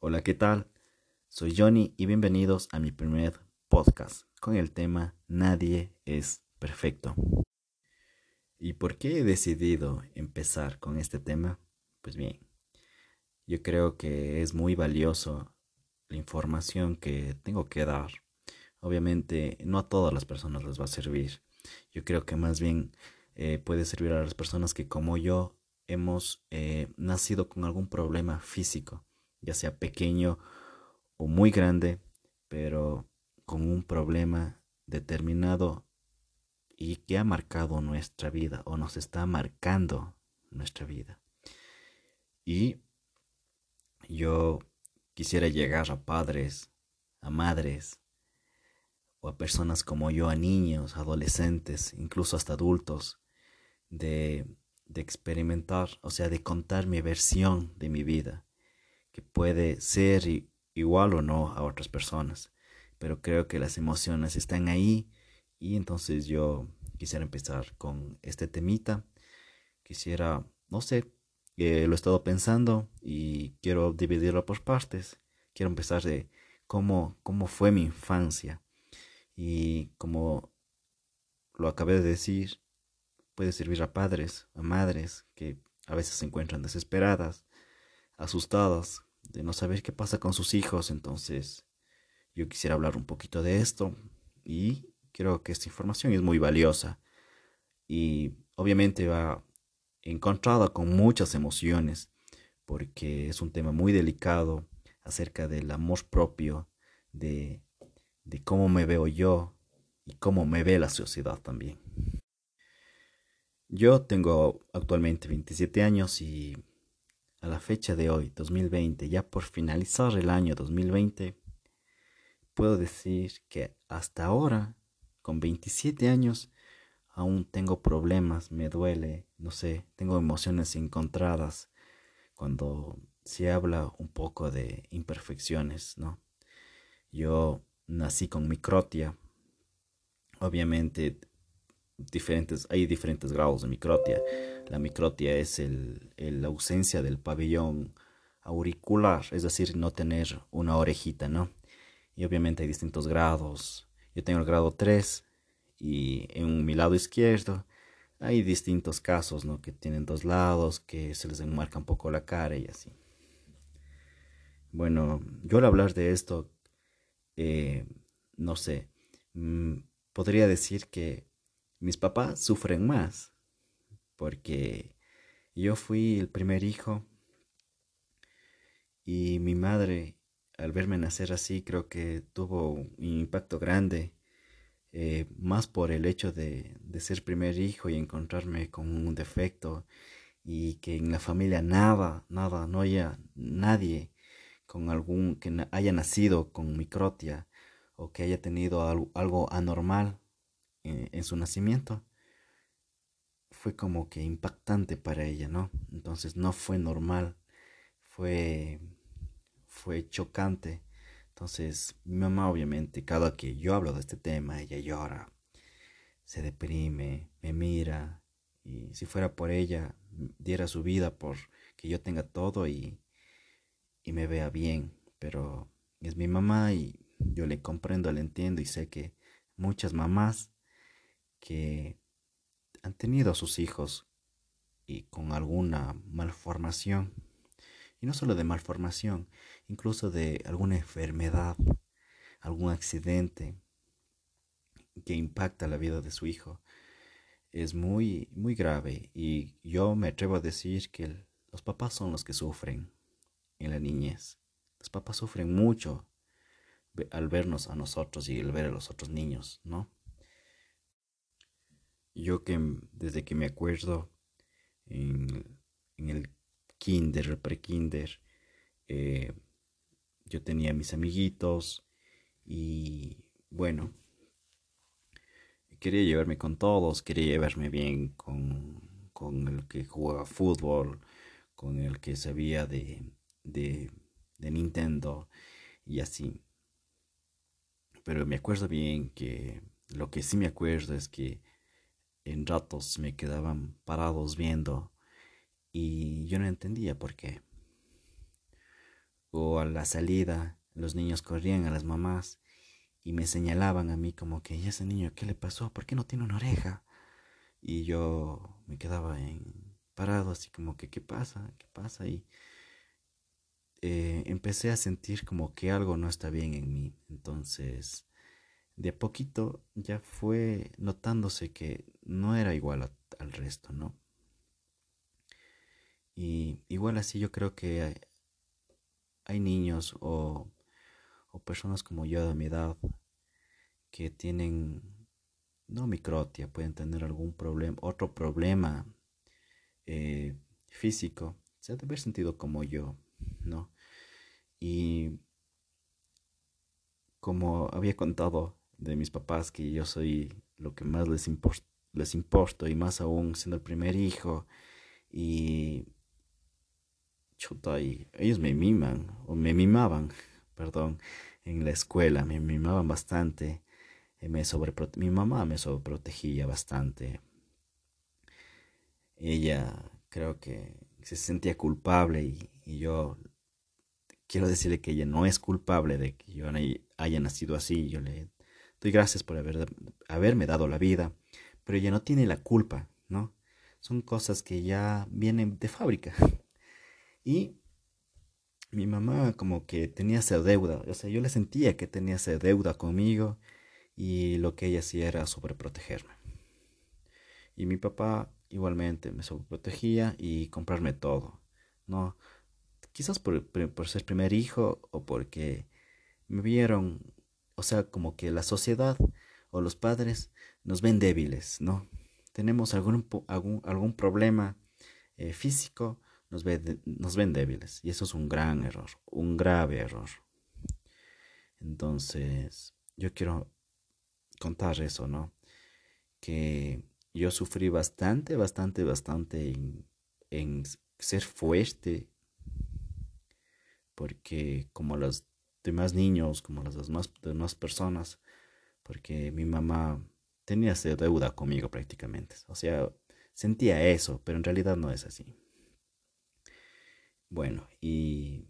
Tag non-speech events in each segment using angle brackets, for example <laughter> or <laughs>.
Hola, ¿qué tal? Soy Johnny y bienvenidos a mi primer podcast con el tema Nadie es perfecto. ¿Y por qué he decidido empezar con este tema? Pues bien, yo creo que es muy valioso la información que tengo que dar. Obviamente no a todas las personas les va a servir. Yo creo que más bien eh, puede servir a las personas que como yo hemos eh, nacido con algún problema físico, ya sea pequeño o muy grande, pero con un problema determinado y que ha marcado nuestra vida o nos está marcando nuestra vida. Y yo quisiera llegar a padres, a madres, o a personas como yo, a niños, adolescentes, incluso hasta adultos, de, de experimentar, o sea, de contar mi versión de mi vida, puede ser igual o no a otras personas, pero creo que las emociones están ahí y entonces yo quisiera empezar con este temita, quisiera, no sé, eh, lo he estado pensando y quiero dividirlo por partes, quiero empezar de cómo, cómo fue mi infancia. Y como lo acabé de decir, puede servir a padres, a madres que a veces se encuentran desesperadas, asustadas de no saber qué pasa con sus hijos. Entonces, yo quisiera hablar un poquito de esto y creo que esta información es muy valiosa y obviamente va encontrada con muchas emociones porque es un tema muy delicado acerca del amor propio, de, de cómo me veo yo y cómo me ve la sociedad también. Yo tengo actualmente 27 años y a la fecha de hoy, 2020, ya por finalizar el año 2020, puedo decir que hasta ahora, con 27 años, aún tengo problemas, me duele, no sé, tengo emociones encontradas cuando se habla un poco de imperfecciones, ¿no? Yo nací con microtia. Obviamente diferentes, hay diferentes grados de microtia. La microtia es el, la ausencia del pabellón auricular, es decir, no tener una orejita, ¿no? Y obviamente hay distintos grados. Yo tengo el grado 3 y en mi lado izquierdo hay distintos casos, ¿no? Que tienen dos lados, que se les enmarca un poco la cara y así. Bueno, yo al hablar de esto, eh, no sé, mm, podría decir que mis papás sufren más porque yo fui el primer hijo y mi madre al verme nacer así creo que tuvo un impacto grande eh, más por el hecho de, de, ser primer hijo y encontrarme con un defecto y que en la familia nada, nada, no haya nadie con algún que haya nacido con microtia o que haya tenido algo anormal eh, en su nacimiento, fue como que impactante para ella, ¿no? Entonces no fue normal, fue, fue chocante. Entonces mi mamá obviamente, cada que yo hablo de este tema, ella llora, se deprime, me mira, y si fuera por ella, diera su vida por que yo tenga todo y, y me vea bien, pero es mi mamá y yo le comprendo, le entiendo y sé que muchas mamás que han tenido a sus hijos y con alguna malformación, y no solo de malformación, incluso de alguna enfermedad, algún accidente que impacta la vida de su hijo, es muy, muy grave y yo me atrevo a decir que los papás son los que sufren en la niñez. Los papás sufren mucho al vernos a nosotros y al ver a los otros niños, ¿no? Yo que desde que me acuerdo en, el kinder, el pre-kinder, eh, yo tenía mis amiguitos y bueno, quería llevarme con todos, quería llevarme bien con, con el que jugaba fútbol, con el que sabía de, de, de Nintendo y así. Pero me acuerdo bien que lo que sí me acuerdo es que en ratos me quedaban parados viendo y yo no entendía por qué. o a la salida los niños corrían a las mamás y me señalaban a mí como que, ¿y ese niño qué le pasó? ¿Por qué no tiene una oreja? Y yo me quedaba en, parado así como que, ¿qué pasa? ¿Qué pasa? Y eh, empecé a sentir como que algo no está bien en mí. Entonces, de a poquito ya fue notándose que no era igual al resto, ¿no? Y igual así yo creo que hay, niños o, o, personas como yo de mi edad que tienen, no microtia, pueden tener algún problema, otro problema eh, físico, se ha de haber sentido como yo, ¿no? Y como había contado de mis papás que yo soy lo que más les, les importo y más aún siendo el primer hijo y chuta y ellos me miman o me mimaban <laughs> perdón en la escuela me mimaban bastante eh, me mi mamá me sobreprotegía bastante. Ella creo que se sentía culpable y, y yo quiero decirle que ella no es culpable de que yo haya nacido así yo le Gracias por haber, haberme dado la vida, pero ella no tiene la culpa, ¿no? Son cosas que ya vienen de fábrica. <laughs> Y mi mamá como que tenía esa deuda, o sea, yo le sentía que tenía esa deuda conmigo y lo que ella hacía era sobreprotegerme. Y mi papá igualmente me sobreprotegía y comprarme todo, ¿no? Quizás por, por ser primer hijo o porque me vieron o sea, como que la sociedad o los padres nos ven débiles, ¿no? Tenemos algún, algún, algún problema eh, físico, nos, nos ven débiles. Y eso es un gran error, un grave error. Entonces, yo quiero contar eso, ¿no? Que yo sufrí bastante, bastante, bastante en ser fuerte. Porque como los más niños como las demás, demás personas, porque mi mamá tenía esa deuda conmigo prácticamente. O sea, sentía eso, pero en realidad no es así. Bueno, y,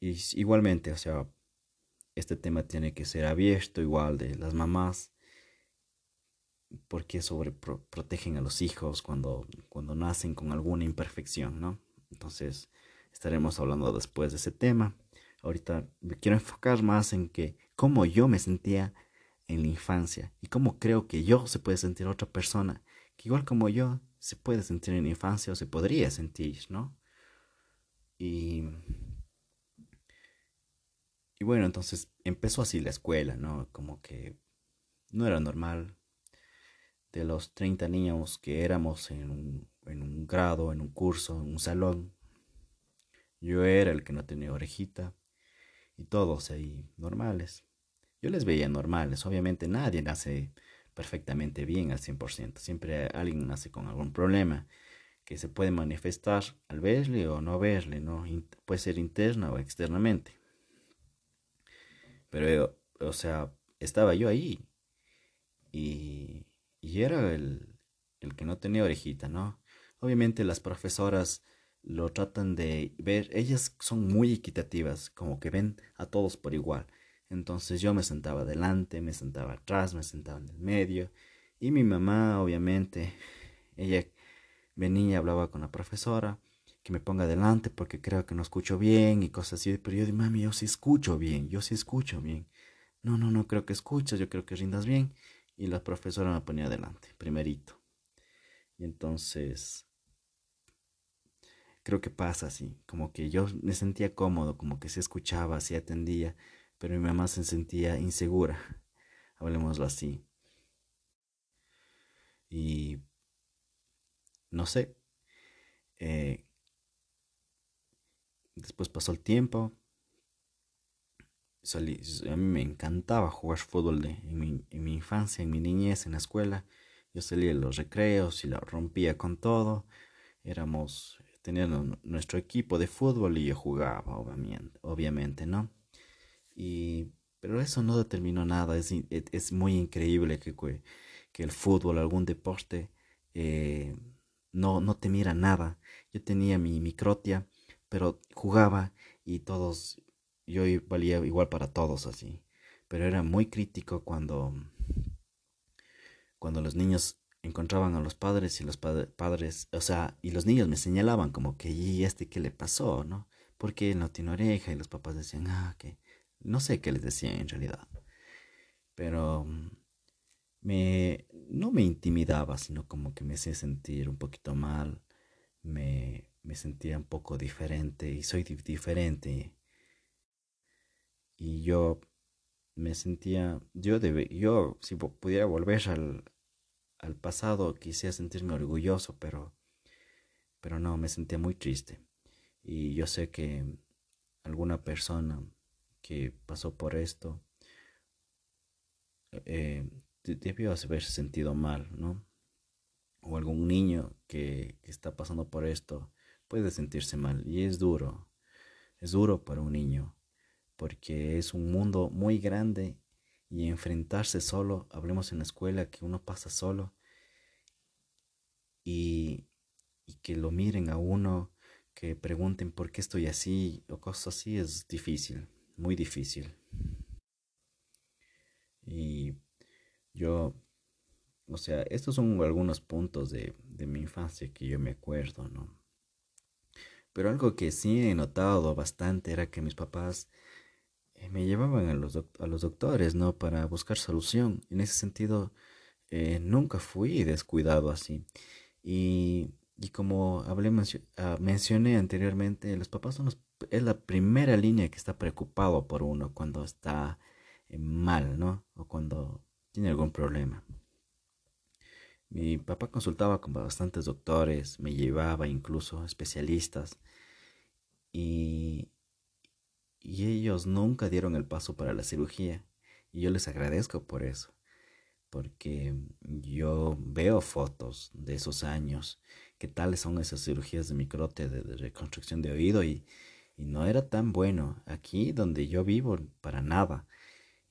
igualmente, o sea, este tema tiene que ser abierto igual de las mamás porque protegen a los hijos cuando, cuando nacen con alguna imperfección, ¿no? Entonces estaremos hablando después de ese tema. Ahorita me quiero enfocar más en que cómo yo me sentía en la infancia y cómo creo que yo se puede sentir otra persona que igual como yo se puede sentir en la infancia o se podría sentir, ¿no? Y, y bueno, entonces empezó así la escuela, ¿no? Como que no era normal. De los 30 niños que éramos en un, en un grado, en un curso, en un salón, yo era el que no tenía orejita y todos ahí normales. Yo les veía normales, obviamente nadie nace perfectamente bien al 100%, siempre alguien nace con algún problema que se puede manifestar al verle o no verle, ¿no? puede ser interna o externamente. Pero, o sea, estaba yo ahí y, y era el, el que no tenía orejita, ¿no? Obviamente las profesoras lo tratan de ver, ellas son muy equitativas, como que ven a todos por igual. Entonces yo me sentaba adelante, me sentaba atrás, me sentaba en el medio. Y mi mamá, obviamente, ella venía y hablaba con la profesora, que me ponga adelante porque creo que no escucho bien y cosas así. Pero yo digo, mami, yo sí escucho bien, yo sí escucho bien. No, no, no creo que escuchas, yo creo que rindas bien. Y la profesora me ponía adelante, primerito. Y entonces creo que pasa así, como que yo me sentía cómodo, como que se escuchaba, se atendía, pero mi mamá se sentía insegura, <laughs> hablemoslo así. Y no sé, eh, después pasó el tiempo, salí, a mí me encantaba jugar fútbol de, en, mi, infancia, en mi niñez, en la escuela. Yo salía en los recreos y la rompía con todo. Éramos teníamos nuestro equipo de fútbol y yo jugaba, obviamente, obviamente ¿no? Y, pero eso no determinó nada, es, es muy increíble que, que el fútbol, algún deporte, eh, no, no te mira nada. Yo tenía mi microtia, pero jugaba y todos, yo valía igual para todos así. Pero era muy crítico cuando, cuando los niños encontraban a los padres y los padres, o sea, y los niños me señalaban como que, ¿y este qué le pasó, no? Porque él no tiene oreja y los papás decían, ah, que no sé qué les decían en realidad. Pero me, no me intimidaba, sino como que me hacía sentir un poquito mal, me, me sentía un poco diferente y soy diferente. Y yo me sentía, yo, debe, yo si pudiera volver al, al pasado quisiera sentirme orgulloso, pero, pero no, me sentía muy triste. Y yo sé que alguna persona que pasó por esto eh, debió haberse sentido mal, ¿no? O algún niño que, que está pasando por esto puede sentirse mal. Y es duro, es duro para un niño, porque es un mundo muy grande y enfrentarse solo, hablemos en la escuela que uno pasa solo y, que lo miren a uno, que pregunten por qué estoy así o cosas así es difícil, muy difícil. Y yo, o sea, estos son algunos puntos de, de mi infancia que yo me acuerdo, ¿no? Pero algo que sí he notado bastante era que mis papás me llevaban a los, a los doctores, ¿no? Para buscar solución. En ese sentido, eh, nunca fui descuidado así. Y, y como hablé, ah, mencioné anteriormente, los papás son es la primera línea que está preocupado por uno cuando está eh, mal, ¿no? O cuando tiene algún problema. Mi papá consultaba con bastantes doctores, me llevaba incluso especialistas y, y ellos nunca dieron el paso para la cirugía y yo les agradezco por eso porque yo veo fotos de esos años, qué tales son esas cirugías de microte de, reconstrucción de oído y, y, no era tan bueno aquí donde yo vivo para nada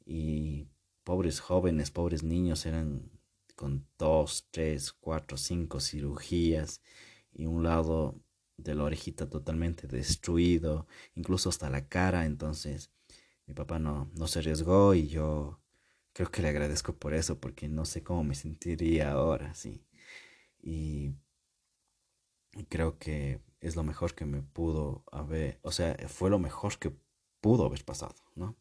y pobres jóvenes, pobres niños eran con dos, tres, cuatro, cinco cirugías y un lado de la orejita totalmente destruido, incluso hasta la cara. Entonces mi papá no, no se arriesgó y yo creo que le agradezco por eso, porque no sé cómo me sentiría ahora, sí. Y, creo que es lo mejor que me pudo haber, o sea, fue lo mejor que pudo haber pasado, ¿no?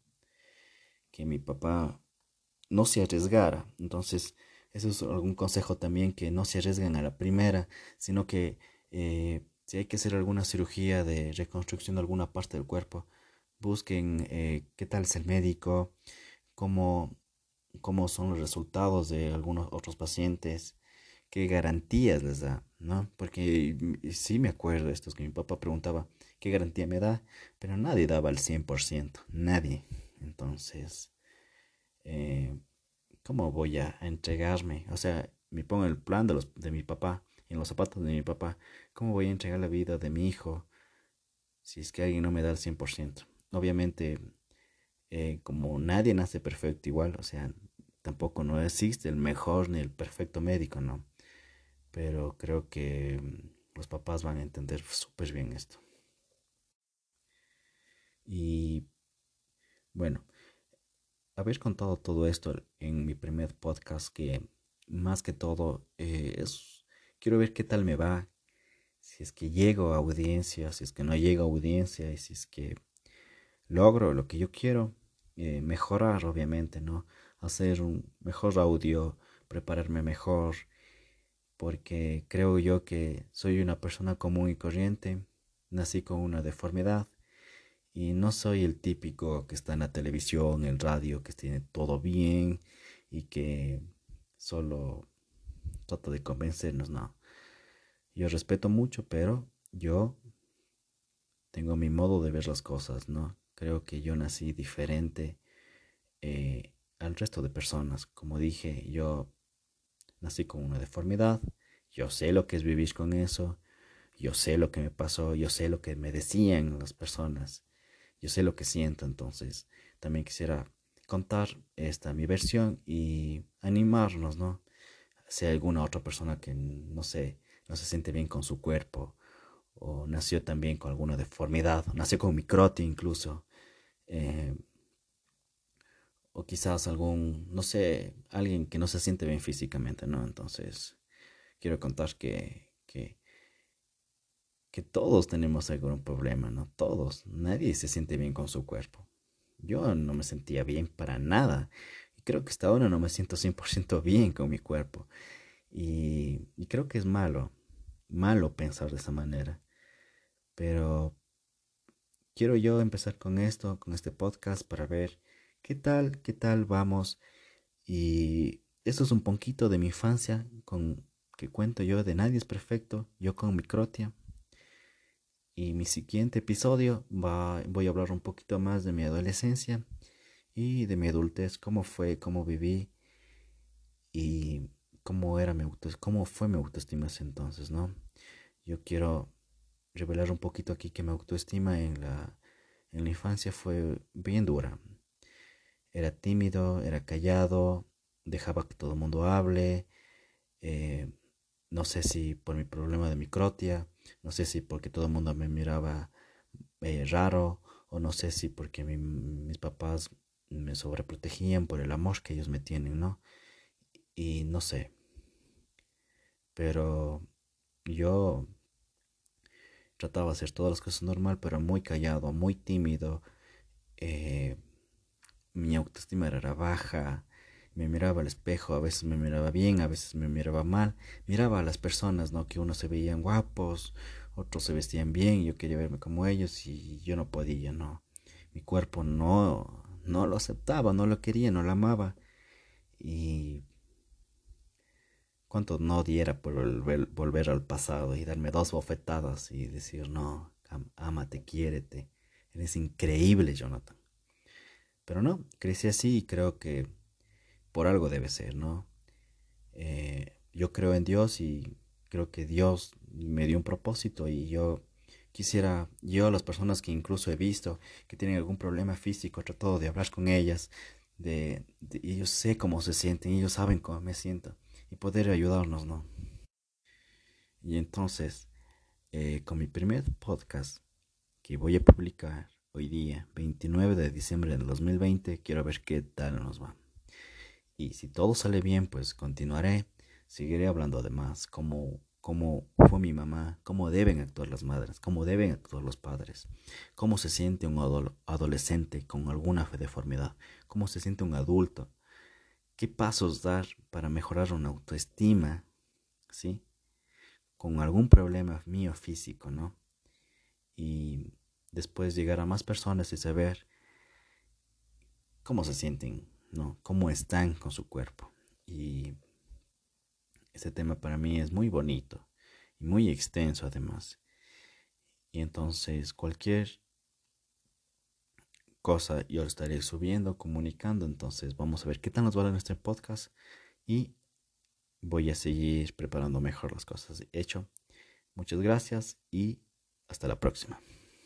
Que mi papá no se arriesgara. Entonces, eso es algún consejo también, que no se arriesguen a la primera, sino que eh, si hay que hacer alguna cirugía de reconstrucción de alguna parte del cuerpo, busquen eh, qué tal es el médico, cómo, cómo son los resultados de algunos otros pacientes, qué garantías les da, ¿no? Porque sí me acuerdo esto, es que mi papá preguntaba qué garantía me da, pero nadie daba el 100%, nadie. Entonces, eh, ¿cómo voy a entregarme? O sea, me pongo el plan de, los, de mi papá, en los zapatos de mi papá, ¿cómo voy a entregar la vida de mi hijo si es que alguien no me da el 100%? Obviamente, eh, como nadie nace perfecto igual, o sea, tampoco no existe el mejor ni el perfecto médico, ¿no? Pero creo que mm, los papás van a entender súper bien esto. Y bueno, haber contado todo esto en mi primer podcast, que más que todo eh, es, quiero ver qué tal me va, si es que llego a audiencia, si es que no llego a audiencia, y si es que logro lo que yo quiero, eh, mejorar obviamente, ¿no? hacer un mejor audio, prepararme mejor, porque creo yo que soy una persona común y corriente, nací con una deformidad y no soy el típico que está en la televisión, en el radio, que tiene todo bien y que solo trata de convencernos, no. Yo respeto mucho, pero yo tengo mi modo de ver las cosas, ¿no? Creo que yo nací diferente eh, al resto de personas. Como dije, yo nací con una deformidad, yo sé lo que es vivir con eso, yo sé lo que me pasó, yo sé lo que me decían las personas, yo sé lo que siento, entonces también quisiera contar esta mi versión y animarnos, ¿no? Si alguna otra persona que no sé, no se siente bien con su cuerpo o nació también con alguna deformidad, nació con microtia incluso, eh, o quizás algún, no sé, alguien que no se siente bien físicamente, ¿no? Entonces, quiero contar que, que, que todos tenemos algún problema, ¿no? Todos, nadie se siente bien con su cuerpo. Yo no me sentía bien para nada. Creo que hasta ahora no me siento 100% bien con mi cuerpo. Y, y creo que es malo, malo pensar de esa manera. Pero quiero yo empezar con esto, con este podcast, para ver qué tal, qué tal vamos. Y esto es un poquito de mi infancia, con que cuento yo de Nadie es Perfecto, yo con mi crotia. Y mi siguiente episodio va, voy a hablar un poquito más de mi adolescencia y de mi adultez, cómo fue, cómo viví y cómo era mi cómo fue mi autoestima ese entonces, ¿no? Yo quiero revelar un poquito aquí que mi autoestima en la, en la infancia fue bien dura. Era tímido, era callado, dejaba que todo el mundo hable. Eh, no sé si por mi problema de microtia, no sé si porque todo el mundo me miraba eh, raro, o no sé si porque mis papás me sobreprotegían por el amor que ellos me tienen, ¿no? Y no sé. Pero yo trataba de hacer todas las cosas normal, pero muy callado, muy tímido. Eh, mi autoestima era baja. Me miraba al espejo, a veces me miraba bien, a veces me miraba mal. Miraba a las personas, ¿no? Que unos se veían guapos, otros se vestían bien, yo quería verme como ellos y yo no podía, ¿no? Mi cuerpo no, no lo aceptaba, no lo quería, no lo amaba. Y cuánto no diera por volver, al pasado y darme dos bofetadas y decir, no, amate, quiérete, eres increíble, Jonathan. Pero no, crecí así y creo que por algo debe ser, ¿no? Eh, yo creo en Dios y creo que Dios me dio un propósito y yo quisiera, yo las personas que incluso he visto que tienen algún problema físico, tratado de hablar con ellas, de, de ellos sé cómo se sienten, ellos saben cómo me siento y poder ayudarnos, ¿no? Y entonces, eh, con mi primer podcast que voy a publicar hoy día, 29 de diciembre del 2020, quiero ver qué tal nos va. Y si todo sale bien, pues continuaré, seguiré hablando además cómo, cómo fue mi mamá, cómo deben actuar las madres, cómo deben actuar los padres, cómo se siente un adolescente con alguna deformidad, cómo se siente un adulto qué pasos dar para mejorar una autoestima, ¿sí? Con algún problema mío físico, ¿no? Y después llegar a más personas y saber cómo se sienten, ¿no? Cómo están con su cuerpo. Y ese tema para mí es muy bonito y muy extenso además. Y entonces cualquier cosa yo lo estaré subiendo, comunicando. Entonces vamos a ver qué tal nos va en este podcast y voy a seguir preparando mejor las cosas. Hecho, muchas gracias y hasta la próxima.